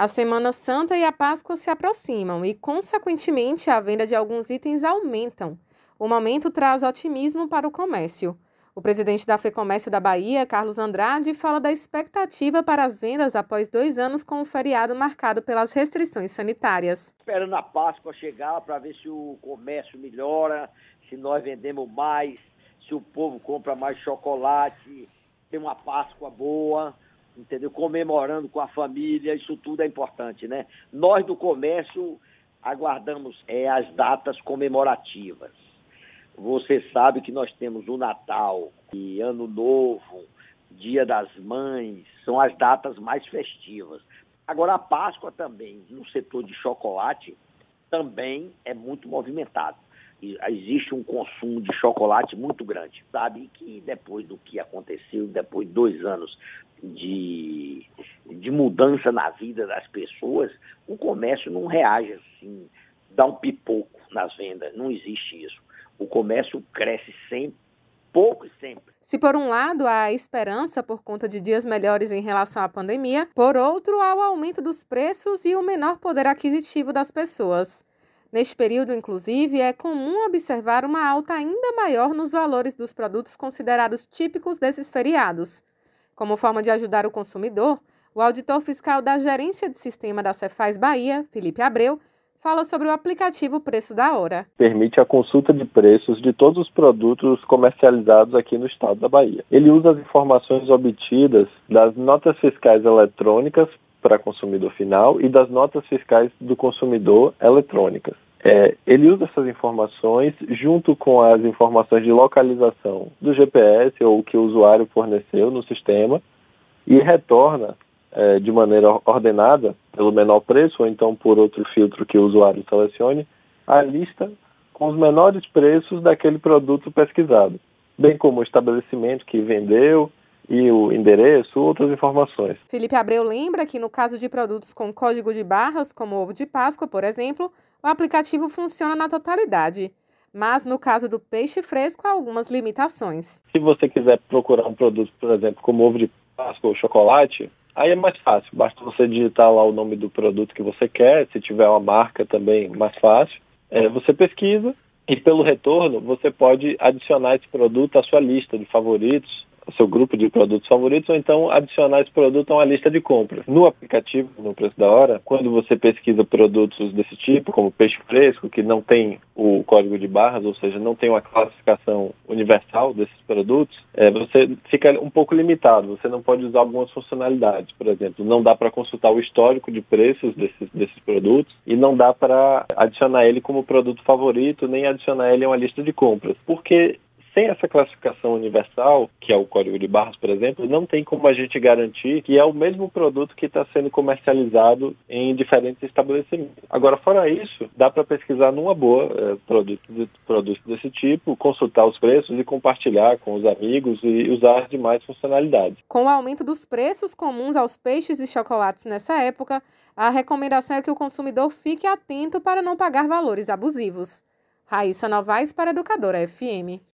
A Semana Santa e a Páscoa se aproximam e, consequentemente, a venda de alguns itens aumentam. O momento traz otimismo para o comércio. O presidente da FEComércio da Bahia, Carlos Andrade, fala da expectativa para as vendas após dois anos com o feriado marcado pelas restrições sanitárias. Esperando a Páscoa chegar para ver se o comércio melhora, se nós vendemos mais, se o povo compra mais chocolate, tem uma Páscoa boa entendeu? Comemorando com a família, isso tudo é importante, né? Nós do comércio aguardamos é, as datas comemorativas. Você sabe que nós temos o Natal e Ano Novo, Dia das Mães, são as datas mais festivas. Agora a Páscoa também, no setor de chocolate, também é muito movimentado existe um consumo de chocolate muito grande. Sabe que depois do que aconteceu, depois de dois anos de, de mudança na vida das pessoas, o comércio não reage assim, dá um pipoco nas vendas. Não existe isso. O comércio cresce sempre pouco e sempre. Se por um lado há esperança por conta de dias melhores em relação à pandemia, por outro há o aumento dos preços e o menor poder aquisitivo das pessoas. Neste período, inclusive, é comum observar uma alta ainda maior nos valores dos produtos considerados típicos desses feriados. Como forma de ajudar o consumidor, o auditor fiscal da Gerência de Sistema da Cefaz Bahia, Felipe Abreu, fala sobre o aplicativo Preço da Hora. Permite a consulta de preços de todos os produtos comercializados aqui no estado da Bahia. Ele usa as informações obtidas das notas fiscais eletrônicas para consumidor final e das notas fiscais do consumidor eletrônicas. É, ele usa essas informações junto com as informações de localização do GPS ou que o usuário forneceu no sistema e retorna é, de maneira ordenada, pelo menor preço ou então por outro filtro que o usuário selecione, a lista com os menores preços daquele produto pesquisado, bem como o estabelecimento que vendeu, e o endereço, outras informações. Felipe Abreu lembra que no caso de produtos com código de barras, como ovo de Páscoa, por exemplo, o aplicativo funciona na totalidade. Mas no caso do peixe fresco, há algumas limitações. Se você quiser procurar um produto, por exemplo, como ovo de Páscoa ou chocolate, aí é mais fácil. Basta você digitar lá o nome do produto que você quer, se tiver uma marca também, mais fácil. É, você pesquisa e pelo retorno você pode adicionar esse produto à sua lista de favoritos seu grupo de produtos favoritos ou então adicionar esse produto a uma lista de compras. No aplicativo, no preço da hora, quando você pesquisa produtos desse tipo, como peixe fresco, que não tem o código de barras, ou seja, não tem uma classificação universal desses produtos, é, você fica um pouco limitado. Você não pode usar algumas funcionalidades, por exemplo, não dá para consultar o histórico de preços desses, desses produtos e não dá para adicionar ele como produto favorito, nem adicionar ele a uma lista de compras, porque sem essa classificação universal, que é o código de barras, por exemplo, não tem como a gente garantir que é o mesmo produto que está sendo comercializado em diferentes estabelecimentos. Agora, fora isso, dá para pesquisar numa boa é, produtos, produtos desse tipo, consultar os preços e compartilhar com os amigos e usar demais funcionalidades. Com o aumento dos preços comuns aos peixes e chocolates nessa época, a recomendação é que o consumidor fique atento para não pagar valores abusivos. Raíssa Novaes para Educadora FM.